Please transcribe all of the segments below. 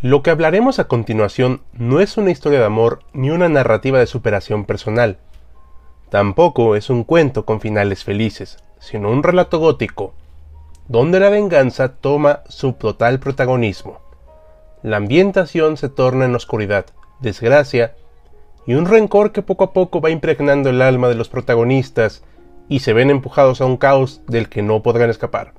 Lo que hablaremos a continuación no es una historia de amor ni una narrativa de superación personal. Tampoco es un cuento con finales felices, sino un relato gótico, donde la venganza toma su total protagonismo. La ambientación se torna en oscuridad, desgracia y un rencor que poco a poco va impregnando el alma de los protagonistas y se ven empujados a un caos del que no podrán escapar.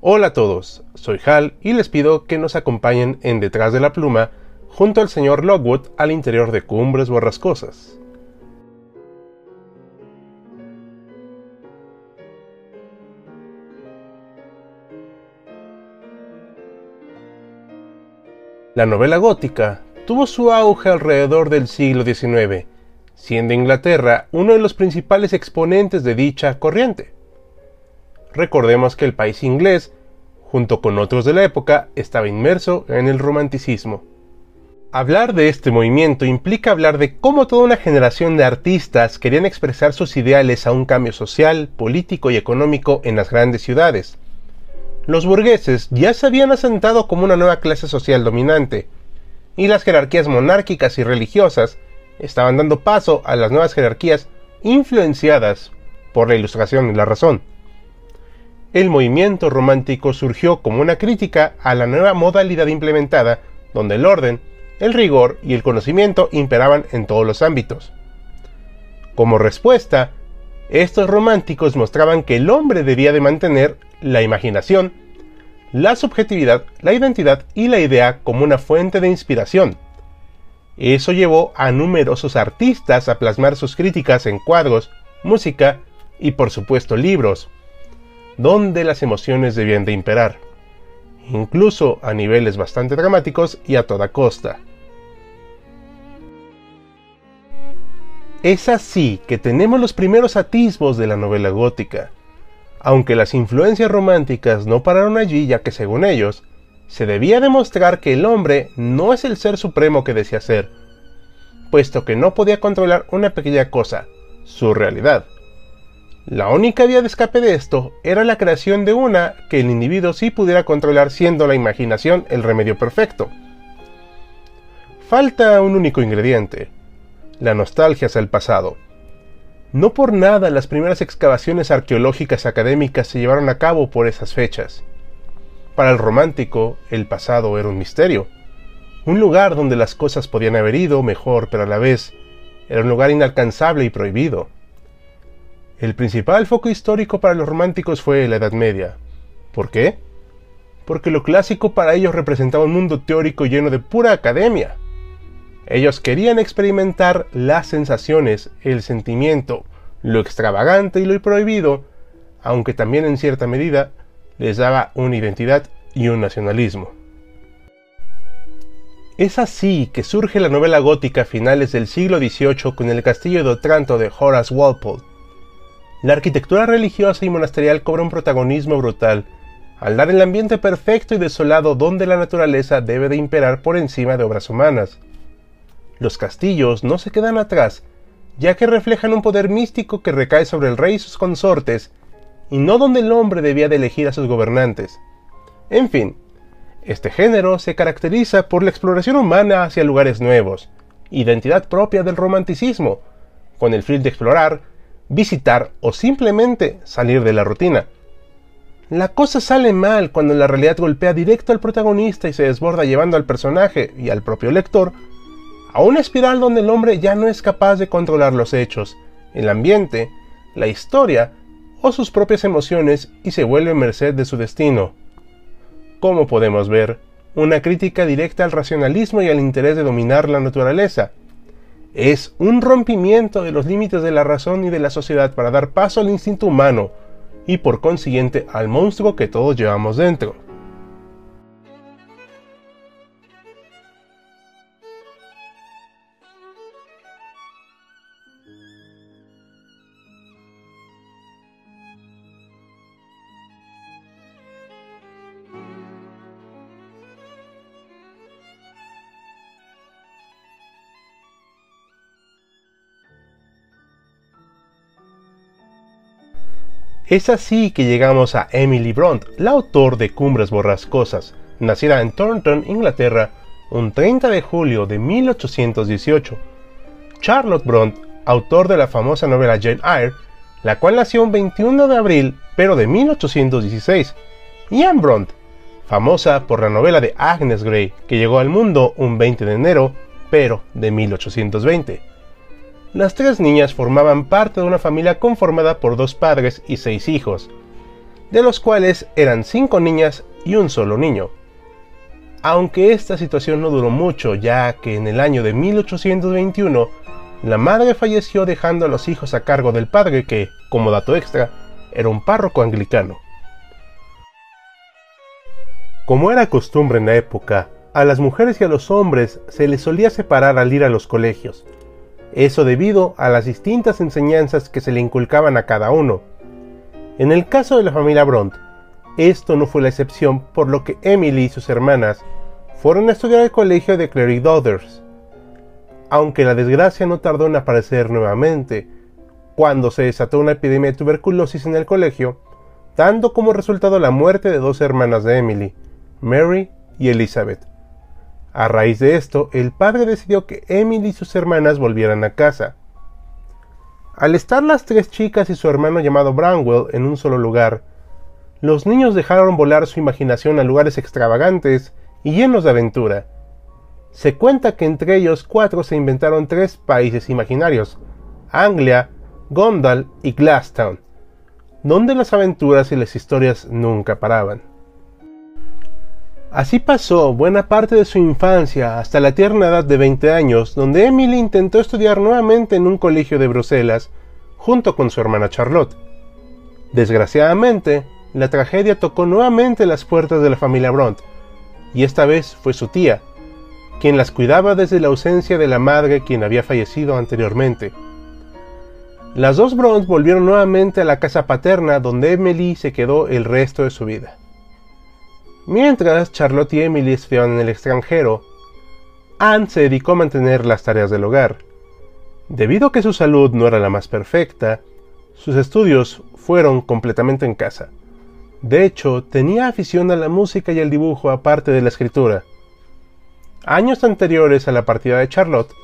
Hola a todos, soy Hal y les pido que nos acompañen en Detrás de la Pluma junto al señor Lockwood al interior de Cumbres Borrascosas. La novela gótica tuvo su auge alrededor del siglo XIX, siendo Inglaterra uno de los principales exponentes de dicha corriente. Recordemos que el país inglés, junto con otros de la época, estaba inmerso en el romanticismo. Hablar de este movimiento implica hablar de cómo toda una generación de artistas querían expresar sus ideales a un cambio social, político y económico en las grandes ciudades. Los burgueses ya se habían asentado como una nueva clase social dominante, y las jerarquías monárquicas y religiosas estaban dando paso a las nuevas jerarquías influenciadas por la ilustración y la razón el movimiento romántico surgió como una crítica a la nueva modalidad implementada, donde el orden, el rigor y el conocimiento imperaban en todos los ámbitos. Como respuesta, estos románticos mostraban que el hombre debía de mantener la imaginación, la subjetividad, la identidad y la idea como una fuente de inspiración. Eso llevó a numerosos artistas a plasmar sus críticas en cuadros, música y por supuesto libros donde las emociones debían de imperar, incluso a niveles bastante dramáticos y a toda costa. Es así que tenemos los primeros atisbos de la novela gótica, aunque las influencias románticas no pararon allí ya que según ellos, se debía demostrar que el hombre no es el ser supremo que desea ser, puesto que no podía controlar una pequeña cosa, su realidad. La única vía de escape de esto era la creación de una que el individuo sí pudiera controlar siendo la imaginación el remedio perfecto. Falta un único ingrediente, la nostalgia hacia el pasado. No por nada las primeras excavaciones arqueológicas académicas se llevaron a cabo por esas fechas. Para el romántico, el pasado era un misterio, un lugar donde las cosas podían haber ido mejor, pero a la vez era un lugar inalcanzable y prohibido. El principal foco histórico para los románticos fue la Edad Media. ¿Por qué? Porque lo clásico para ellos representaba un mundo teórico lleno de pura academia. Ellos querían experimentar las sensaciones, el sentimiento, lo extravagante y lo prohibido, aunque también en cierta medida les daba una identidad y un nacionalismo. Es así que surge la novela gótica a finales del siglo XVIII con el castillo de Otranto de Horace Walpole, la arquitectura religiosa y monasterial cobra un protagonismo brutal, al dar el ambiente perfecto y desolado donde la naturaleza debe de imperar por encima de obras humanas. Los castillos no se quedan atrás, ya que reflejan un poder místico que recae sobre el rey y sus consortes, y no donde el hombre debía de elegir a sus gobernantes. En fin, este género se caracteriza por la exploración humana hacia lugares nuevos, identidad propia del romanticismo, con el fin de explorar, visitar o simplemente salir de la rutina. La cosa sale mal cuando la realidad golpea directo al protagonista y se desborda llevando al personaje y al propio lector a una espiral donde el hombre ya no es capaz de controlar los hechos, el ambiente, la historia o sus propias emociones y se vuelve merced de su destino. Como podemos ver, una crítica directa al racionalismo y al interés de dominar la naturaleza. Es un rompimiento de los límites de la razón y de la sociedad para dar paso al instinto humano y por consiguiente al monstruo que todos llevamos dentro. Es así que llegamos a Emily Bront, la autor de Cumbres Borrascosas, nacida en Thornton, Inglaterra, un 30 de julio de 1818. Charlotte Bront, autor de la famosa novela Jane Eyre, la cual nació un 21 de abril, pero de 1816. Y Anne Bront, famosa por la novela de Agnes Grey, que llegó al mundo un 20 de enero, pero de 1820. Las tres niñas formaban parte de una familia conformada por dos padres y seis hijos, de los cuales eran cinco niñas y un solo niño. Aunque esta situación no duró mucho, ya que en el año de 1821 la madre falleció dejando a los hijos a cargo del padre que, como dato extra, era un párroco anglicano. Como era costumbre en la época, a las mujeres y a los hombres se les solía separar al ir a los colegios, eso debido a las distintas enseñanzas que se le inculcaban a cada uno. En el caso de la familia Bront, esto no fue la excepción, por lo que Emily y sus hermanas fueron a estudiar al colegio de Clary Daughters. Aunque la desgracia no tardó en aparecer nuevamente, cuando se desató una epidemia de tuberculosis en el colegio, dando como resultado la muerte de dos hermanas de Emily, Mary y Elizabeth. A raíz de esto, el padre decidió que Emily y sus hermanas volvieran a casa. Al estar las tres chicas y su hermano llamado Branwell en un solo lugar, los niños dejaron volar su imaginación a lugares extravagantes y llenos de aventura. Se cuenta que entre ellos cuatro se inventaron tres países imaginarios, Anglia, Gondal y Glasstown, donde las aventuras y las historias nunca paraban. Así pasó buena parte de su infancia hasta la tierna edad de 20 años, donde Emily intentó estudiar nuevamente en un colegio de Bruselas junto con su hermana Charlotte. Desgraciadamente, la tragedia tocó nuevamente las puertas de la familia Bront, y esta vez fue su tía, quien las cuidaba desde la ausencia de la madre quien había fallecido anteriormente. Las dos Bront volvieron nuevamente a la casa paterna donde Emily se quedó el resto de su vida. Mientras Charlotte y Emily estudiaban en el extranjero, Anne se dedicó a mantener las tareas del hogar. Debido a que su salud no era la más perfecta, sus estudios fueron completamente en casa. De hecho, tenía afición a la música y al dibujo aparte de la escritura. Años anteriores a la partida de Charlotte,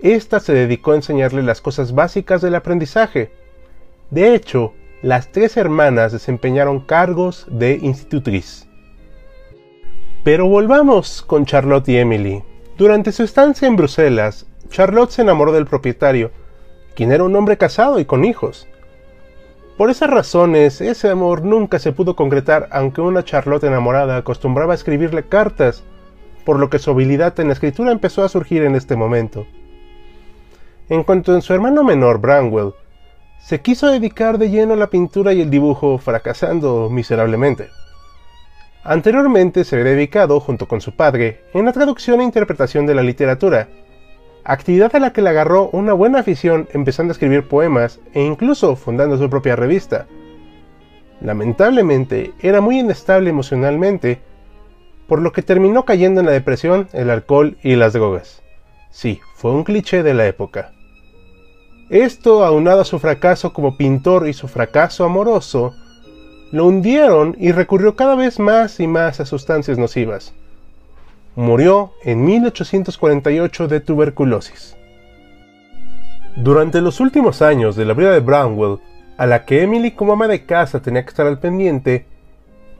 ésta se dedicó a enseñarle las cosas básicas del aprendizaje. De hecho, las tres hermanas desempeñaron cargos de institutriz. Pero volvamos con Charlotte y Emily. Durante su estancia en Bruselas, Charlotte se enamoró del propietario, quien era un hombre casado y con hijos. Por esas razones, ese amor nunca se pudo concretar, aunque una Charlotte enamorada acostumbraba a escribirle cartas, por lo que su habilidad en la escritura empezó a surgir en este momento. En cuanto a su hermano menor, Branwell, se quiso dedicar de lleno a la pintura y el dibujo, fracasando miserablemente. Anteriormente se había dedicado, junto con su padre, en la traducción e interpretación de la literatura, actividad a la que le agarró una buena afición empezando a escribir poemas e incluso fundando su propia revista. Lamentablemente, era muy inestable emocionalmente, por lo que terminó cayendo en la depresión, el alcohol y las drogas. Sí, fue un cliché de la época. Esto, aunado a su fracaso como pintor y su fracaso amoroso, lo hundieron y recurrió cada vez más y más a sustancias nocivas. Murió en 1848 de tuberculosis. Durante los últimos años de la vida de Brownwell, a la que Emily como ama de casa tenía que estar al pendiente,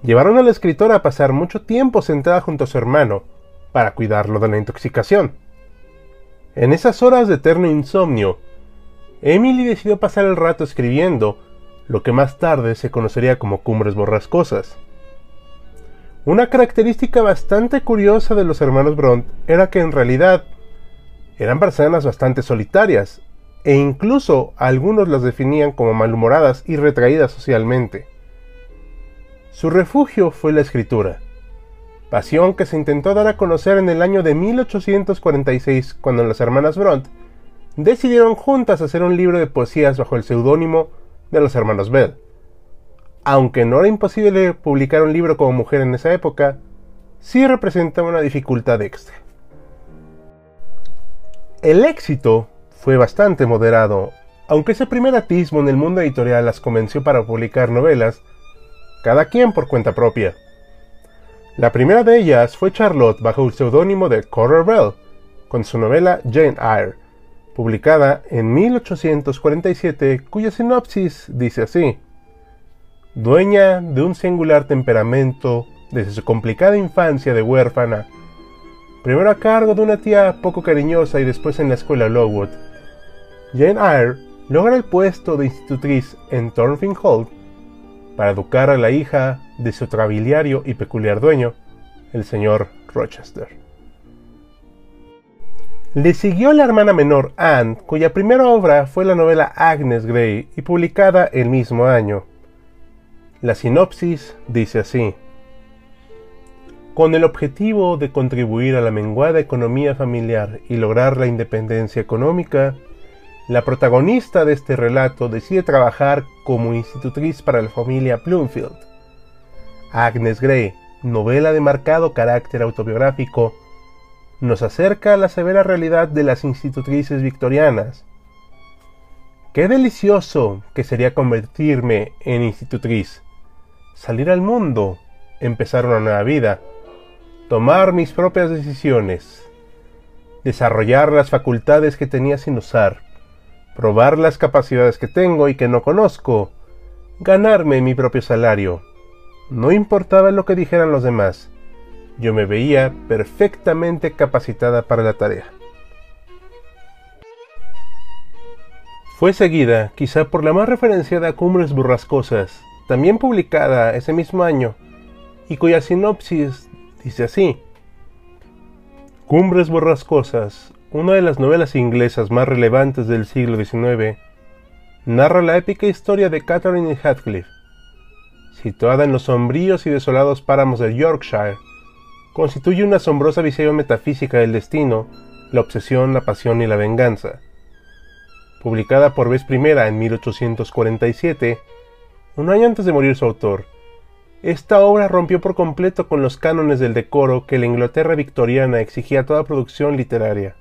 llevaron a la escritora a pasar mucho tiempo sentada junto a su hermano para cuidarlo de la intoxicación. En esas horas de eterno insomnio, Emily decidió pasar el rato escribiendo lo que más tarde se conocería como Cumbres Borrascosas. Una característica bastante curiosa de los hermanos Bront era que en realidad eran personas bastante solitarias, e incluso algunos las definían como malhumoradas y retraídas socialmente. Su refugio fue la escritura, pasión que se intentó dar a conocer en el año de 1846 cuando las hermanas Bront decidieron juntas hacer un libro de poesías bajo el seudónimo de los hermanos Bell. Aunque no era imposible publicar un libro como mujer en esa época, sí representaba una dificultad extra. El éxito fue bastante moderado, aunque ese primer atismo en el mundo editorial las convenció para publicar novelas, cada quien por cuenta propia. La primera de ellas fue Charlotte bajo el seudónimo de Cora Bell, con su novela Jane Eyre, publicada en 1847, cuya sinopsis dice así. Dueña de un singular temperamento desde su complicada infancia de huérfana, primero a cargo de una tía poco cariñosa y después en la escuela Lowood, Jane Eyre logra el puesto de institutriz en Thornfield Hall para educar a la hija de su trabiliario y peculiar dueño, el señor Rochester. Le siguió la hermana menor Anne, cuya primera obra fue la novela Agnes Grey y publicada el mismo año. La sinopsis dice así. Con el objetivo de contribuir a la menguada economía familiar y lograr la independencia económica, la protagonista de este relato decide trabajar como institutriz para la familia Bloomfield. Agnes Grey, novela de marcado carácter autobiográfico, nos acerca a la severa realidad de las institutrices victorianas. Qué delicioso que sería convertirme en institutriz, salir al mundo, empezar una nueva vida, tomar mis propias decisiones, desarrollar las facultades que tenía sin usar, probar las capacidades que tengo y que no conozco, ganarme mi propio salario. No importaba lo que dijeran los demás yo me veía perfectamente capacitada para la tarea. Fue seguida, quizá por la más referenciada Cumbres Burrascosas, también publicada ese mismo año, y cuya sinopsis dice así. Cumbres Borrascosas, una de las novelas inglesas más relevantes del siglo XIX, narra la épica historia de Catherine Heathcliff, situada en los sombríos y desolados páramos de Yorkshire, constituye una asombrosa visión metafísica del destino, la obsesión, la pasión y la venganza. Publicada por vez primera en 1847, un año antes de morir su autor, esta obra rompió por completo con los cánones del decoro que la Inglaterra victoriana exigía a toda producción literaria.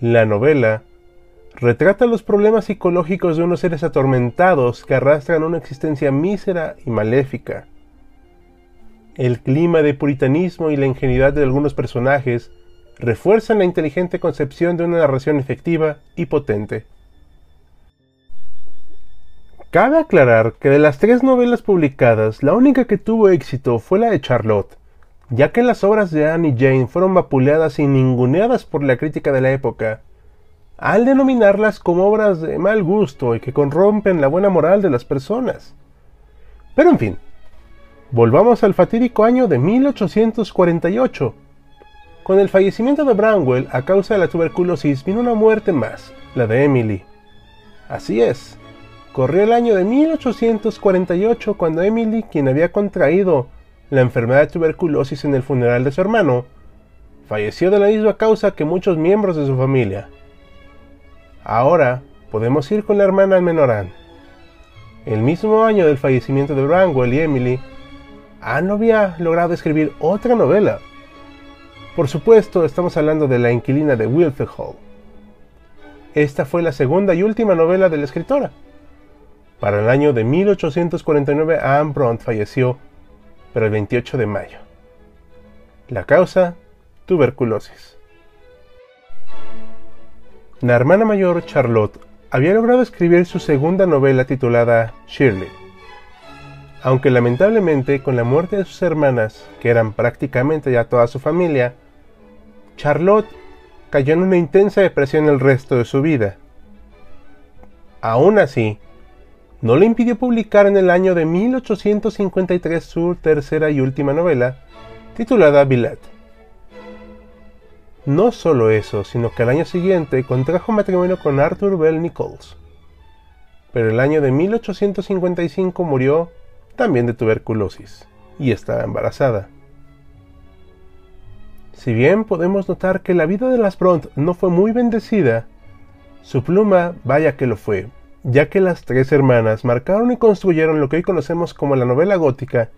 La novela retrata los problemas psicológicos de unos seres atormentados que arrastran una existencia mísera y maléfica el clima de puritanismo y la ingenuidad de algunos personajes refuerzan la inteligente concepción de una narración efectiva y potente. Cabe aclarar que de las tres novelas publicadas, la única que tuvo éxito fue la de Charlotte, ya que las obras de Anne y Jane fueron vapuleadas y ninguneadas por la crítica de la época, al denominarlas como obras de mal gusto y que corrompen la buena moral de las personas. Pero en fin, Volvamos al fatídico año de 1848. Con el fallecimiento de Branwell a causa de la tuberculosis vino una muerte más, la de Emily. Así es, corrió el año de 1848 cuando Emily, quien había contraído la enfermedad de tuberculosis en el funeral de su hermano, falleció de la misma causa que muchos miembros de su familia. Ahora podemos ir con la hermana Menorán. El mismo año del fallecimiento de Branwell y Emily, Anne había logrado escribir otra novela. Por supuesto, estamos hablando de La inquilina de Wilfred Hall. Esta fue la segunda y última novela de la escritora. Para el año de 1849, Anne Bront falleció, pero el 28 de mayo. La causa, tuberculosis. La hermana mayor, Charlotte, había logrado escribir su segunda novela titulada Shirley aunque lamentablemente con la muerte de sus hermanas, que eran prácticamente ya toda su familia, Charlotte cayó en una intensa depresión el resto de su vida. Aún así, no le impidió publicar en el año de 1853 su tercera y última novela, titulada Billet. No solo eso, sino que al año siguiente contrajo matrimonio con Arthur Bell Nichols. Pero el año de 1855 murió también de tuberculosis y estaba embarazada. Si bien podemos notar que la vida de las Bront no fue muy bendecida, su pluma vaya que lo fue, ya que las tres hermanas marcaron y construyeron lo que hoy conocemos como la novela gótica,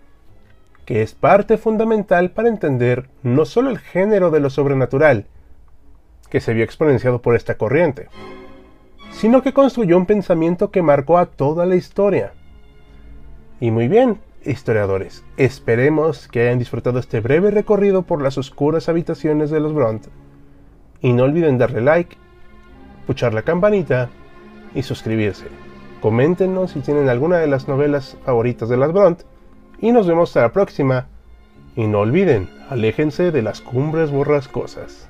que es parte fundamental para entender no solo el género de lo sobrenatural, que se vio exponenciado por esta corriente, sino que construyó un pensamiento que marcó a toda la historia. Y muy bien, historiadores, esperemos que hayan disfrutado este breve recorrido por las oscuras habitaciones de los Bront. Y no olviden darle like, puchar la campanita y suscribirse. Coméntenos si tienen alguna de las novelas favoritas de las Bront. Y nos vemos hasta la próxima. Y no olviden, aléjense de las cumbres borrascosas.